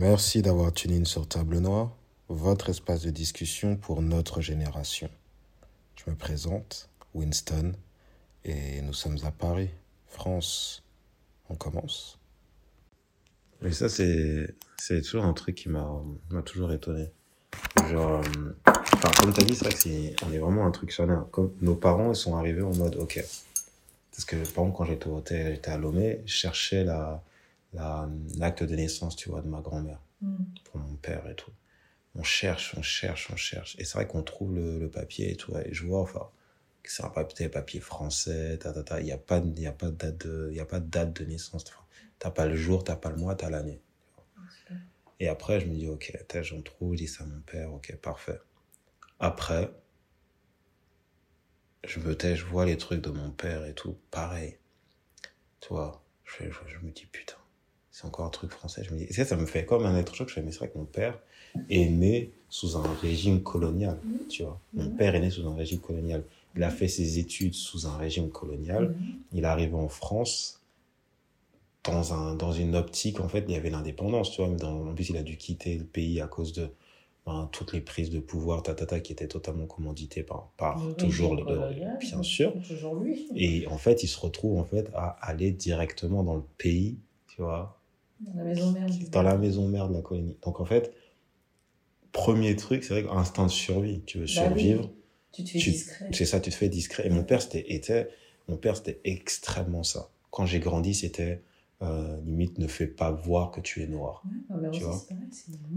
Merci d'avoir tuné sur Table Noire, votre espace de discussion pour notre génération. Je me présente, Winston, et nous sommes à Paris, France. On commence Mais ça, c'est, c'est toujours un truc qui m'a, m'a toujours étonné. Genre, euh, enfin, comme t'as dit, c'est vrai que on est vraiment un truc charnière. Comme nos parents, sont arrivés en mode, ok. Parce que, par exemple, quand j'étais j'étais à Lomé, je cherchais la, la, l'acte de naissance, tu vois, de ma grand-mère. Pour mon père et tout. On cherche, on cherche, on cherche. Et c'est vrai qu'on trouve le, le papier et tout. Et je vois, enfin, que c'est un papier, papier français, ta, ta, ta. Il n'y a pas, y a pas de date de, y a pas de date de naissance. Enfin, T'as pas le jour, t'as pas le mois, t'as l'année. Et après, je me dis, ok, t'as, j'en trouve, je dis ça à mon père, ok, parfait. Après, je me tais, je vois les trucs de mon père et tout, pareil. Tu vois, je, je me dis, putain, c'est encore un truc français. Je me dis, et ça, ça me fait comme un être choc. Je fais, mais c'est vrai que mon père est né sous un régime colonial, tu vois. Mon père est né sous un régime colonial. Il a fait ses études sous un régime colonial. Il est arrivé en France dans, un, dans une optique, en fait, il y avait l'indépendance, tu vois. mais Dans, en plus, il a dû quitter le pays à cause de ben, toutes les prises de pouvoir, tatata, qui étaient totalement commanditées par, par toujours le, colonial, bien sûr. Toujours lui. Et en fait, il se retrouve, en fait, à aller directement dans le pays, tu vois, Dans la maison mère du. dans la maison mère de la colonie. Donc, en fait, premier truc, c'est vrai qu'instinct de survie, tu veux Bah oui. survivre. Tu te fais tu- discret. C'est ça, tu te fais discret. Et mon père, c'était, était, mon père, c'était extrêmement ça. Quand j'ai grandi, c'était euh, limite ne fais pas voir que tu es noir. Ouais, Tu vois. c'est pareil.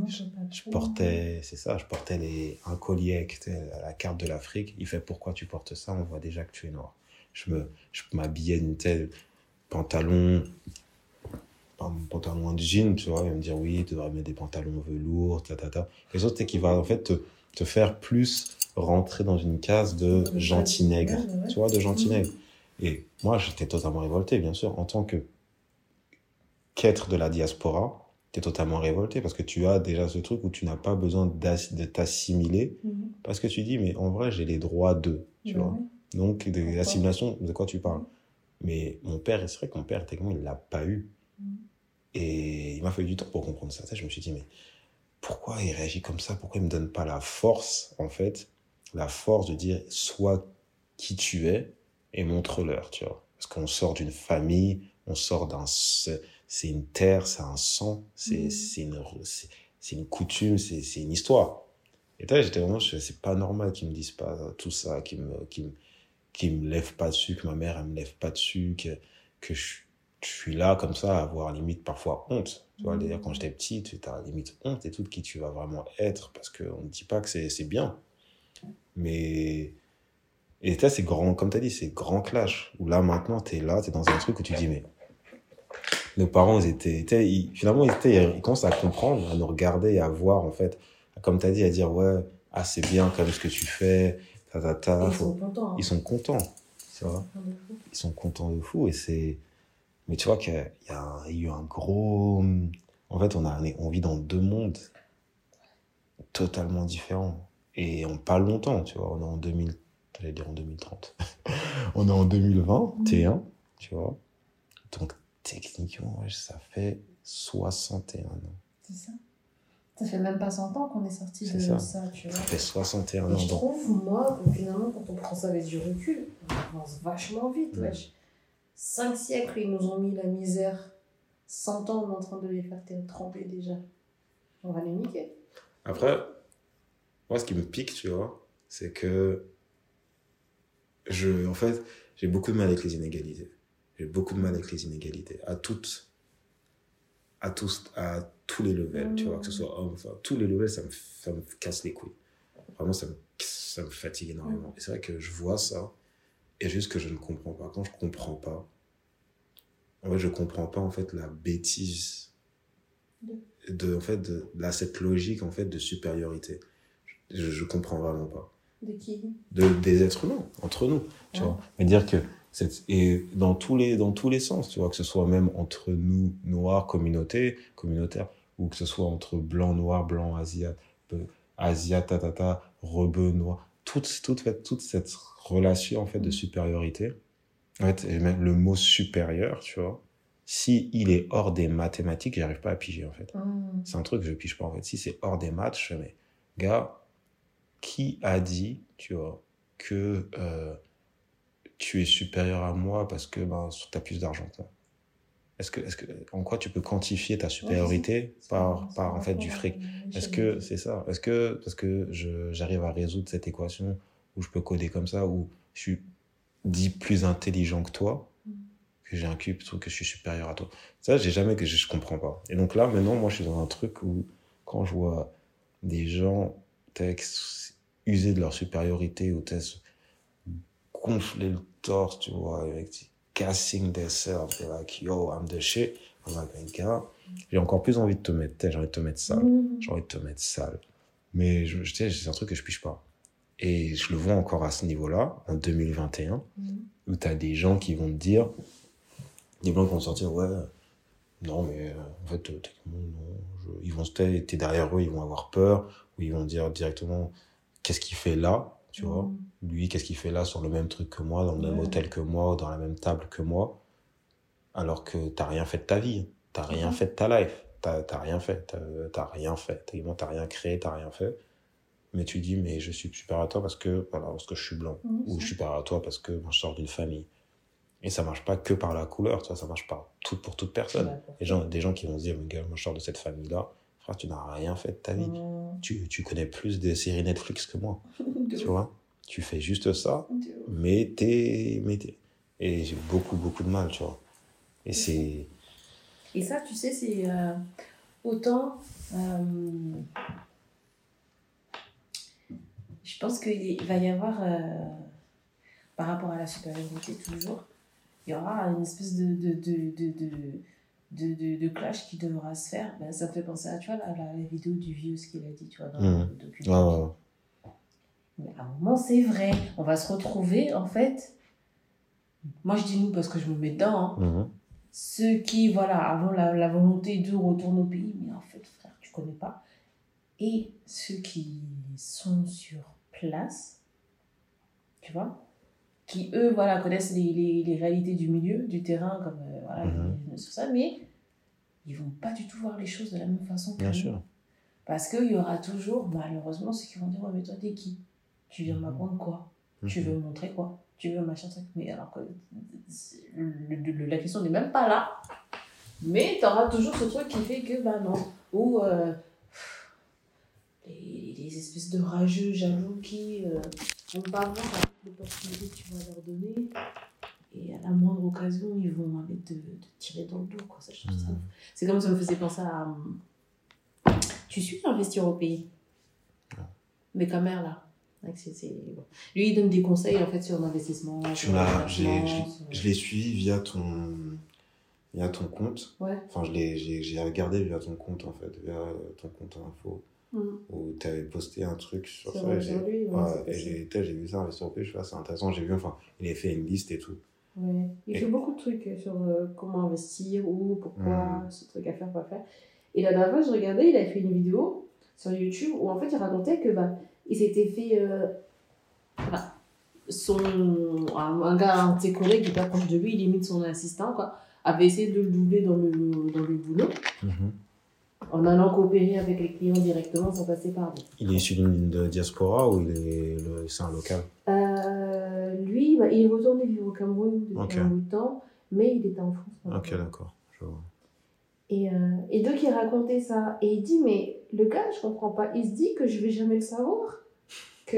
Je Je portais, c'est ça, je portais les, un collier avec la carte de l'Afrique. Il fait pourquoi tu portes ça? On voit déjà que tu es noir. Je me, je m'habillais une telle pantalon, un pantalon en jean, tu vois. Il va me dire oui, tu devrais mettre des pantalons velours, ta ta ta. Autres, c'est qui va en fait te, te faire plus rentrer dans une case de gentil nègre, tu vois, de gentil Mhm. nègre. Et moi, j'étais totalement révolté, bien sûr, en tant que qu'être de la diaspora, tu es totalement révolté parce que tu as déjà ce truc où tu n'as pas besoin de t'assimiler Mhm. parce que tu dis, mais en vrai, j'ai les droits d'eux, tu Bah vois. Donc, de l'assimilation, de quoi tu parles? Mais mon père, c'est vrai que mon père, techniquement, il l'a pas eu. Et il m'a fallu du temps pour comprendre ça. Ça, Je me suis dit, mais pourquoi il réagit comme ça? Pourquoi il me donne pas la force, en fait, la force de dire, sois qui tu es et montre-leur, tu vois. Parce qu'on sort d'une famille, on sort d'un... C'est une terre, c'est un sang, c'est c'est une, une coutume, c'est une histoire. Et là, j'étais vraiment, c'est pas normal qu'ils me disent pas tout ça, qu'ils me, qu'ils me lèvent pas dessus, que ma mère, elle me lève pas dessus, que, que je, je suis là comme ça à avoir limite parfois honte. Tu vois, Mhm. d'ailleurs, quand j'étais petit, tu as limite honte et tout de qui tu vas vraiment être parce qu'on ne dit pas que c'est c'est bien. Mais, et là, c'est grand, comme tu as dit, c'est grand clash. Où là, maintenant, tu es là, tu es dans un truc où tu dis, mais nos parents, ils étaient, étaient- ils- finalement, ils, étaient, ils commencent à comprendre, à nous regarder et à voir, en fait, comme tu as dit, à dire, ouais, ah, c'est bien comme ce que tu fais, ta, ta, ta, Ils faut- sont contents. hein. ils sont contents, tu vois. Ils sont contents de fou et c'est, mais tu vois qu'il y a, y eu un gros, en fait, on a, vit dans deux mondes totalement différents et en pas longtemps, tu vois. On est en 2000, j'allais dire en 2030. on est en 2021, tu vois. Donc, techniquement, ouais, ça fait 61 ans. C'est ça. Ça fait même pas 100 ans qu'on est sorti de ça. ça, tu vois. Ça fait 61 Et ans. je trouve, moi, que finalement, quand on prend ça avec du recul, on avance vachement vite, Mm. wesh. Cinq siècles, ils nous ont mis la misère. 100 ans, on est en train de les faire tremper déjà. On va les niquer. Après, moi, ce qui me pique, tu vois, c'est que je, en fait, j'ai beaucoup de mal avec les inégalités. J'ai beaucoup de mal avec les inégalités. À toutes, à tous, à tous les levels, tu vois, que ce soit homme, enfin, tous les levels, ça me, ça me casse les couilles. Vraiment, ça me, ça me fatigue énormément. Et c'est vrai que je vois ça, et juste que je ne comprends pas. Quand je comprends pas, en fait, je comprends pas, en fait, la bêtise de, en fait, de, de cette logique, en fait, de supériorité. Je, je comprends vraiment pas De qui? De, des êtres humains, entre nous, tu Ouais. vois. Mais dire que, et dans tous les, dans tous les sens, tu vois, que ce soit même entre nous, noirs, communautés, communautaires, ou que ce soit entre blanc, noir, blanc, asiat, peu- asiat, tatata, rebeu, noir, toute, toute, toute cette relation, en fait, de supériorité, en fait, et même le mot supérieur, tu vois, si il est hors des mathématiques, j'arrive pas à piger, en fait. Mm. C'est un truc que je pige pas, en fait. Si c'est hors des maths, je fais, mais, gars, qui a dit, tu vois, que euh, tu es supérieur à moi parce que ben, tu as plus d'argent que moi Est-ce que, est-ce que, en quoi tu peux quantifier ta supériorité par, par, en fait, du fric Est-ce que c'est ça Est-ce que parce que j'arrive à résoudre cette équation où je peux coder comme ça où je suis dit plus intelligent que toi Mm. que j'ai un cube que je suis supérieur à toi. Ça j'ai jamais que je, je comprends pas. Et donc là maintenant moi je suis dans un truc où quand je vois des gens user de leur supériorité ou gonfler le torse tu vois avec casting themselves they're like yo I'm the shit I'm like gars j'ai encore plus envie de te mettre j'ai envie de te mettre sale j'ai envie de te mettre sale. Mais je, c'est un truc que je piche pas. Et je le vois encore à ce niveau-là, en 2021, Mm. où tu as des gens qui vont te dire, des blancs qui vont sortir, ouais, non, mais euh, en fait, euh, techniquement, non. Ils vont se taire, t'es derrière eux, ils vont avoir peur, ou ils vont dire directement, qu'est-ce qu'il fait là, tu vois. Mm. Lui, qu'est-ce qu'il fait là sur le même truc que moi, dans le même Ouais. hôtel que moi, dans la même table que moi, alors que t'as rien fait de ta vie, t'as rien Mhm. fait de ta life, t'as rien fait, t'as rien fait, t'as rien créé, t'as rien fait, mais tu dis mais je suis supérieur à toi parce que voilà parce que je suis blanc, Mm, ou je suis supérieur à toi parce que je sors d'une famille, et ça marche pas que par la couleur, tu vois, ça marche pas tout pour toute personne. Les gens, des gens qui vont se dire mais gars, moi je sors de cette famille là, frère tu n'as rien fait de ta vie, tu tu connais plus des séries Netflix que moi, De tu vois, tu fais juste ça De mais t'es mais et j'ai beaucoup beaucoup de mal tu vois. Et c'est Et ça, tu sais, c'est euh, autant. euh, je pense qu'il va y avoir, euh, par rapport à la supériorité toujours, il y aura une espèce de, de, de, de, de, de, clash qui devra se faire. Ben, ça me fait penser à tu vois, la, la, la vidéo du vieux, ce qu'il a dit, tu vois, dans Mhm. le documentaire. Mais à un moment, c'est vrai. On va se retrouver, en fait. Moi, je dis nous parce que je me mets dedans. hein Mhm. ceux qui, voilà, avons la, la volonté de retourner au pays, mais en fait, frère, tu connais pas. Et ceux qui sont sur place, tu vois, qui, eux, voilà, connaissent les, les, les réalités du milieu, du terrain, comme, euh, voilà, Mhm. sur ça, mais ils vont pas du tout voir les choses de la même façon que bien nous. sûr Parce qu'il y aura toujours, malheureusement, ceux qui vont dire, ouais, mais toi, t'es qui? Tu viens Mhm. m'apprendre quoi? Tu Mhm. veux me montrer quoi? Tu veux machin truc? Mais alors que le- le- la question n'est même pas là. Mais tu auras toujours ce truc qui fait que, bah non. Ou euh, les, les espèces de rageux, jaloux qui euh, vont pas voir l'opportunité que tu vas leur donner. Et à la moindre occasion, ils vont aller te, te tirer dans le dos. Quoi. Ça, je trouve ça. C'est comme ça me faisait penser à. euh, Tu suis investir au pays. Mais ta mère, là. Bon. Lui, il donne des conseils en fait sur l'investissement. sur la je l'ai suivi via ton via ton compte Ouais. enfin je l'ai j'ai regardé via ton compte en fait via ton compte info Mm. où tu avais posté un truc sur ça et j'ai ouais, j'ai vu ça au pays je fais ah, c'est intéressant j'ai vu enfin il a fait une liste et tout Ouais. Il Et- fait beaucoup de trucs euh, sur euh, comment investir, où, pourquoi, Mm. ce truc à faire, pas faire. Et la dernière fois, je regardais, il a fait une vidéo sur YouTube où en fait il racontait que bah, il s'était fait. euh, bah, son, un, un gars, un de ses collègues, hyper proche de lui, limite son assistant, quoi, avait essayé de le doubler dans le, dans le boulot en allant coopérer avec les clients directement sans passer par lui. il est issu d'une diaspora ou il c'est un local? Euh, lui, bah, il est retourné vivre au Cameroun depuis Ok. un bout de temps, mais il était en France. ok d'accord je vois Et, euh, et donc il racontait ça. Et il dit, mais le gars, je comprends pas. Il se dit que je vais jamais le savoir. Que,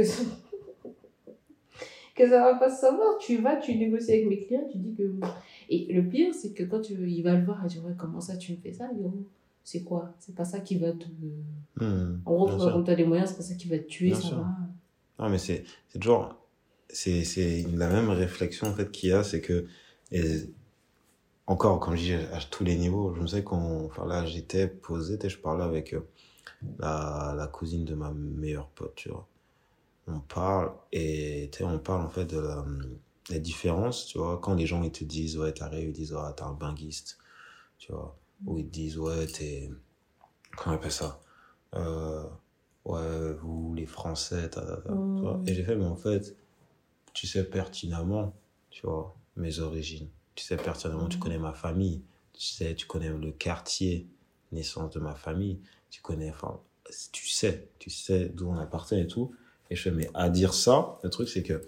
que ça va pas se savoir. Tu vas, tu négocies avec mes clients, tu dis que... Et le pire, c'est que quand tu, il va le voir et tu vois comment ça tu me fais ça, c'est quoi? C'est pas ça qui va te... Hmm, En gros, quand tu as les moyens, c'est pas ça qui va te tuer, Bien ça sûr. va. Non, mais c'est toujours. C'est la même réflexion en fait qu'il y a, c'est que. et encore, quand je dis à, tous les niveaux, je me sais qu'on. Enfin là, j'étais posé, je parlais avec euh, la, la cousine de ma meilleure pote, tu vois. On parle, et on parle en fait de la, la différence, tu vois. Quand les gens ils te disent, ouais, t'arrives, ils disent, ouais, t'es un binguiste, tu vois. Ou ils te disent, ouais, t'es. Comment on appelle ça? Euh, Ouais, vous, les Français, ta, ta, ta, tu vois. Mm. Et j'ai fait, mais en fait, tu sais pertinemment, tu vois, mes origines. Tu sais pertinemment, tu Mm. connais ma famille. tu sais, tu connais le quartier, naissance de ma famille, tu connais, enfin, tu sais, tu sais d'où on appartient et tout. Et je fais, mais à dire ça, le truc, c'est que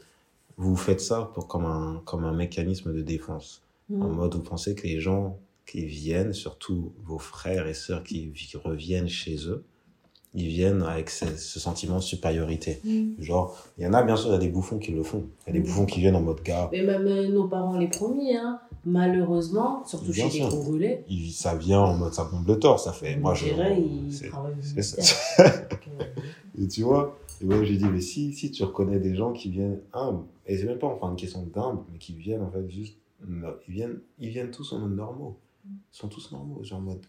vous faites ça pour, comme, un, comme un mécanisme de défense. En Mm. mode, vous pensez que les gens qui viennent, surtout vos frères et sœurs qui, qui reviennent chez eux, ils viennent avec ce, ce sentiment de supériorité. Mm. Genre, il y en a, bien sûr, il y a des bouffons qui le font. Il y a des Mm. bouffons qui viennent en mode gars. Mais même euh, nos parents les premiers, hein, malheureusement, surtout Bien chez les sûr. Congolais, il- ça vient en mode ça bombe le torse, ça fait. Moi, je. dirait ils c'est- ça. Et tu vois, et moi j'ai dit, mais si, si tu reconnais des gens qui viennent humbles, et c'est même pas enfin une question d'humble, mais qui viennent en fait juste, ils viennent, ils viennent tous en mode normaux. Ils sont tous normaux, genre en mode,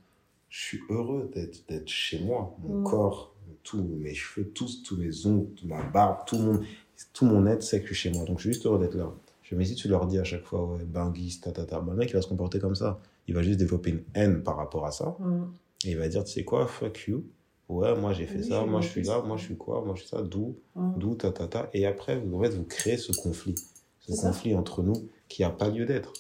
je suis heureux d'être, d'être chez moi, mon Mm. corps, tous mes cheveux, tous, tous mes ongles, ma barbe, tout mon, tout mon être sait que chez moi. Donc je suis juste heureux d'être là. Je me dis, si tu leur dis à chaque fois, ouais, binguiste, ta, ta, ta, bah, le mec il va se comporter comme ça. Il va juste développer une haine par rapport à ça. mm. Et il va dire, tu sais quoi, fuck you. Ouais, moi j'ai fait Oui, ça, moi je suis là, moi je suis quoi, moi je suis ça, d'où, Mm. d'où, ta, ta, ta. Et après, vous, en fait, vous créez ce conflit. Ce C'est ça. conflit entre nous qui n'a pas lieu d'être.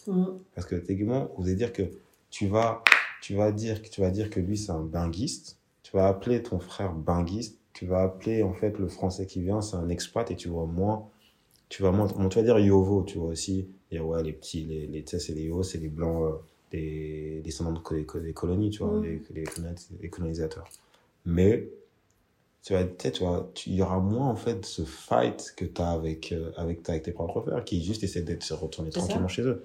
Parce que techniquement, vous allez dire que tu vas, tu vas dire que tu vas dire que lui c'est un binguiste. Tu vas appeler ton frère binguiste. Tu vas appeler en fait le français qui vient, c'est un expat et tu vois moins. Tu vas moins, dire Yovo, tu vois aussi. Dire ouais les petits, les, les tu sais c'est les Yovo, c'est les blancs, euh, des descendants de des, co- des colonies, tu vois, Mm. les, les, colonis- les colonisateurs. Mais tu vas, tu vois, il y aura moins en fait ce fight que tu as avec, euh, avec, ta- avec tes propres frères qui juste essaient d'être se retourner ça. tranquillement chez eux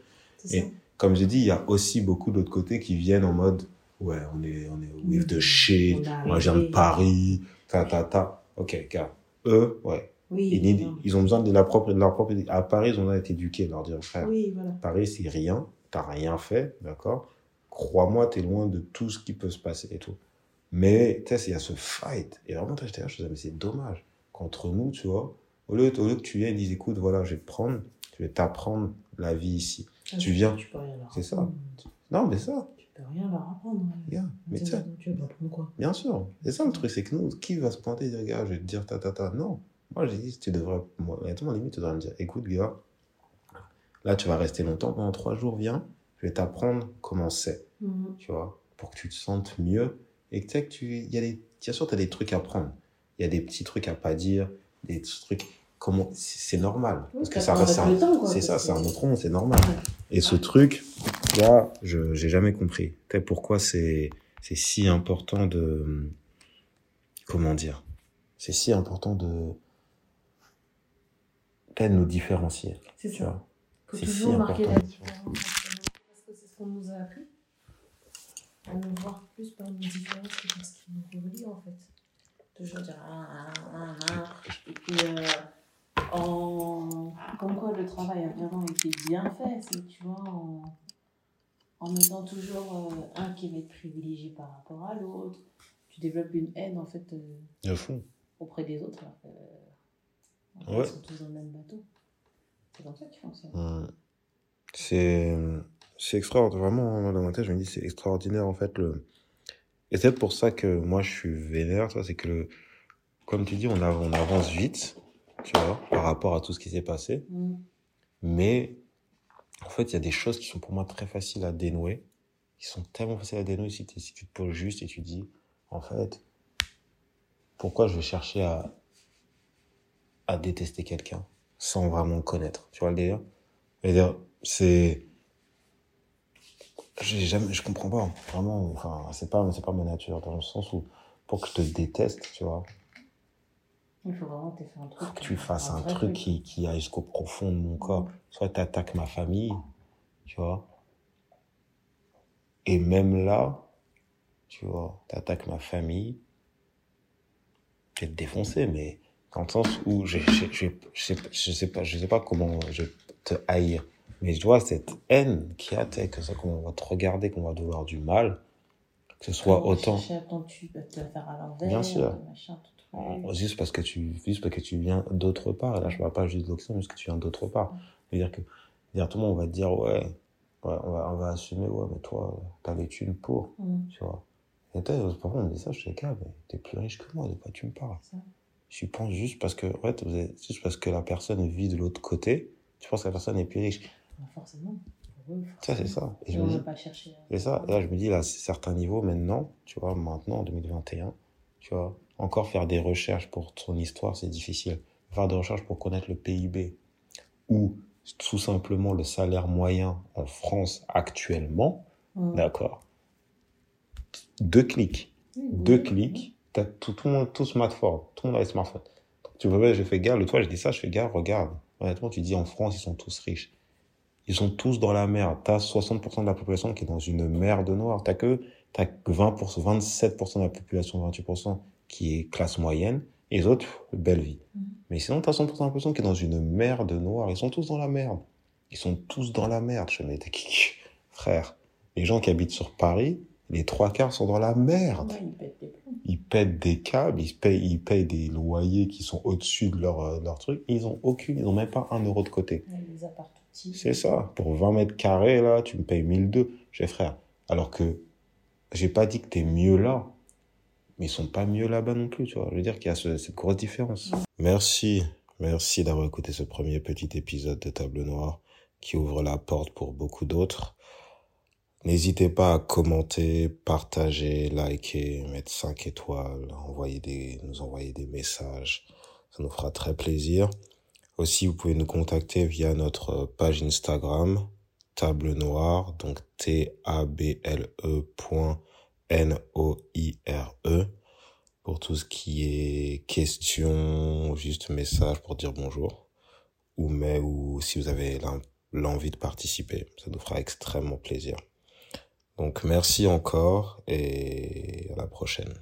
Et-. Comme j'ai dit, il y a aussi beaucoup d'autres côtés qui viennent en mode ouais, on est, on est with the shit, moi je viens de. Paris, ta ta ta. Ok, gars, eux, ouais, Oui, ils, ils ont besoin de, la propre, de leur propre. À Paris, ils ont besoin d'être éduqués, leur dire frère, oui, voilà. Paris c'est rien, t'as rien fait, d'accord? Crois-moi, t'es loin de tout ce qui peut se passer et tout. Mais, tu sais, il y a ce fight. Et vraiment, j'étais là, je me disais, mais c'est dommage qu'entre nous, tu vois, au lieu, au lieu que tu viennes et dises, écoute, voilà, je vais te prendre, je vais t'apprendre la vie ici. Tu viens. Tu peux rien leur C'est ça. apprendre. Non, mais ça, Tu peux rien leur apprendre. Yeah, mais Tu tu vas tu vas m'apprendre quoi? Bien sûr. C'est ça le truc, c'est que nous, qui va se pointer et dire, gars, je vais te dire ta ta ta. Non. Moi, j'ai dit, tu devrais, moi, honnêtement, limite, tu devrais me dire, écoute, gars, là, tu vas rester longtemps, pendant trois jours, viens, je vais t'apprendre comment c'est, Mhm. tu vois, pour que tu te sentes mieux. Et que tu sais que tu, il y a des, bien sûr, tu as des trucs à prendre. Il y a des petits trucs à pas dire, des trucs, comment, c'est normal. Oui, Parce que ça ça prend reste, avec un- le temps, quoi, c'est ça, c'est un autre monde, c'est normal. Ouais. Et ce truc, là, je j'ai jamais compris. Tu pourquoi c'est c'est si important de comment dire C'est si important de peut-être nous différencier. C'est ça. faut C'est toujours si marquer important. la différence. Parce que c'est ce qu'on nous a appris. À nous voir plus par nos différences que par ce qui nous relie en fait. Toujours dire ah, ah, ah, ah. Et puis, euh, en... comme quoi le travail a vraiment été bien fait, c'est tu vois, en, en mettant toujours euh, un qui va être privilégié par rapport à l'autre. Tu développes une haine en fait euh, fond. auprès des autres. euh, en fait, Ouais. Ils sont tous dans le même bateau. C'est comme ça qu'ils. Hum. C'est c'est extraordinaire. Vraiment, dans ma tête, je me dis c'est extraordinaire en fait le. Et c'est pour ça que moi je suis vénère, c'est que le... comme tu dis, on avance vite, tu vois, par rapport à tout ce qui s'est passé. Mm. Mais en fait, il y a des choses qui sont pour moi très faciles à dénouer, qui sont tellement faciles à dénouer si, si tu te poses juste et tu dis, en fait, pourquoi je vais chercher à, à détester quelqu'un sans vraiment le connaître? Tu vois le délire? C'est-à-dire, c'est. Jamais, je comprends pas, vraiment, enfin, c'est pas, c'est pas ma nature, dans le sens où, pour que je te déteste, tu vois, Il faut vraiment te faire un truc. faut que tu fasses un truc qui, qui aille jusqu'au profond de mon corps. Soit tu attaques ma famille, tu vois. Et même là, tu vois, tu attaques ma famille, je vais te défoncer, mais dans le sens où je, je, je, je, sais, je, sais pas, je sais pas comment je vais te haïr. Mais je vois cette haine qu'il y a, tu que ça, qu'on va te regarder, qu'on va te vouloir du mal, que ce soit va autant. à te le faire à. Bien sûr. Machin, truc. Juste parce que tu, juste parce que tu viens d'autre part. Là, je parle pas juste de l'Occident, juste que tu viens d'autre part. C'est-à-dire que, dire tout le monde, on va te dire, ouais, ouais, on va, on va assumer, ouais, mais toi, t'as les thunes pour, Mm. tu vois. Et toi, parfois, on me dit ça, je suis gars, mais t'es plus riche que moi, de quoi tu me parles? Ça. Je pense juste parce que, ouais, juste parce que la personne vit de l'autre côté, tu penses que la personne est plus riche. Bah, forcément. eux. Ça, c'est ça. Et je me dis, pas chercher. euh, c'est ça. Et là, je me dis, là, c'est certains niveaux maintenant, tu vois, maintenant, en 2021, tu vois, encore faire des recherches pour ton histoire, c'est difficile. Faire des recherches pour connaître le PIB ou tout simplement le salaire moyen en France actuellement, Ouais. d'accord. Deux clics. Deux clics, t'as tout, tout le monde, tout smartphone, tout le monde a les smartphones. Tu vois, j'ai fait gars, le toit, je dis ça, je fais gars, regarde. Honnêtement, tu dis en France, ils sont tous riches. Ils sont tous dans la merde. T'as 60% de la population qui est dans une merde noire. T'as que, t'as que 20%, 27% de la population, 28% qui est classe moyenne. Et les autres, belle vie. Mhm. Mais sinon, t'as 100% de la population qui est dans une merde noire. Ils sont tous dans la merde. Ils sont tous dans la merde. Je me dis, frère, les gens qui habitent sur Paris, les trois quarts sont dans la merde Ouais, ils pètent des plombs. ils pètent des câbles, ils payent, ils payent des loyers qui sont au-dessus de leur, euh, leur truc. Ils ont aucune, ils ont même pas un euro de côté. Ouais, les. C'est ça. Pour 20 mètres carrés, là, tu me payes 1002. J'ai frère. Alors que, j'ai pas dit que t'es mieux là. Mais ils sont pas mieux là-bas non plus, tu vois. Je veux dire qu'il y a ce- cette grosse différence. Merci, merci d'avoir écouté ce premier petit épisode de Table Noire qui ouvre la porte pour beaucoup d'autres. N'hésitez pas à commenter, partager, liker, mettre 5 étoiles, envoyer des, nous envoyer des messages. Ça nous fera très plaisir. Aussi, vous pouvez nous contacter via notre page Instagram, Table Noire, donc T-A-B-L-E point N-O-I-R-E, pour tout ce qui est questions, juste message pour dire bonjour, ou mais, ou si vous avez l'en- l'envie de participer. Ça nous fera extrêmement plaisir. Donc merci encore et à la prochaine.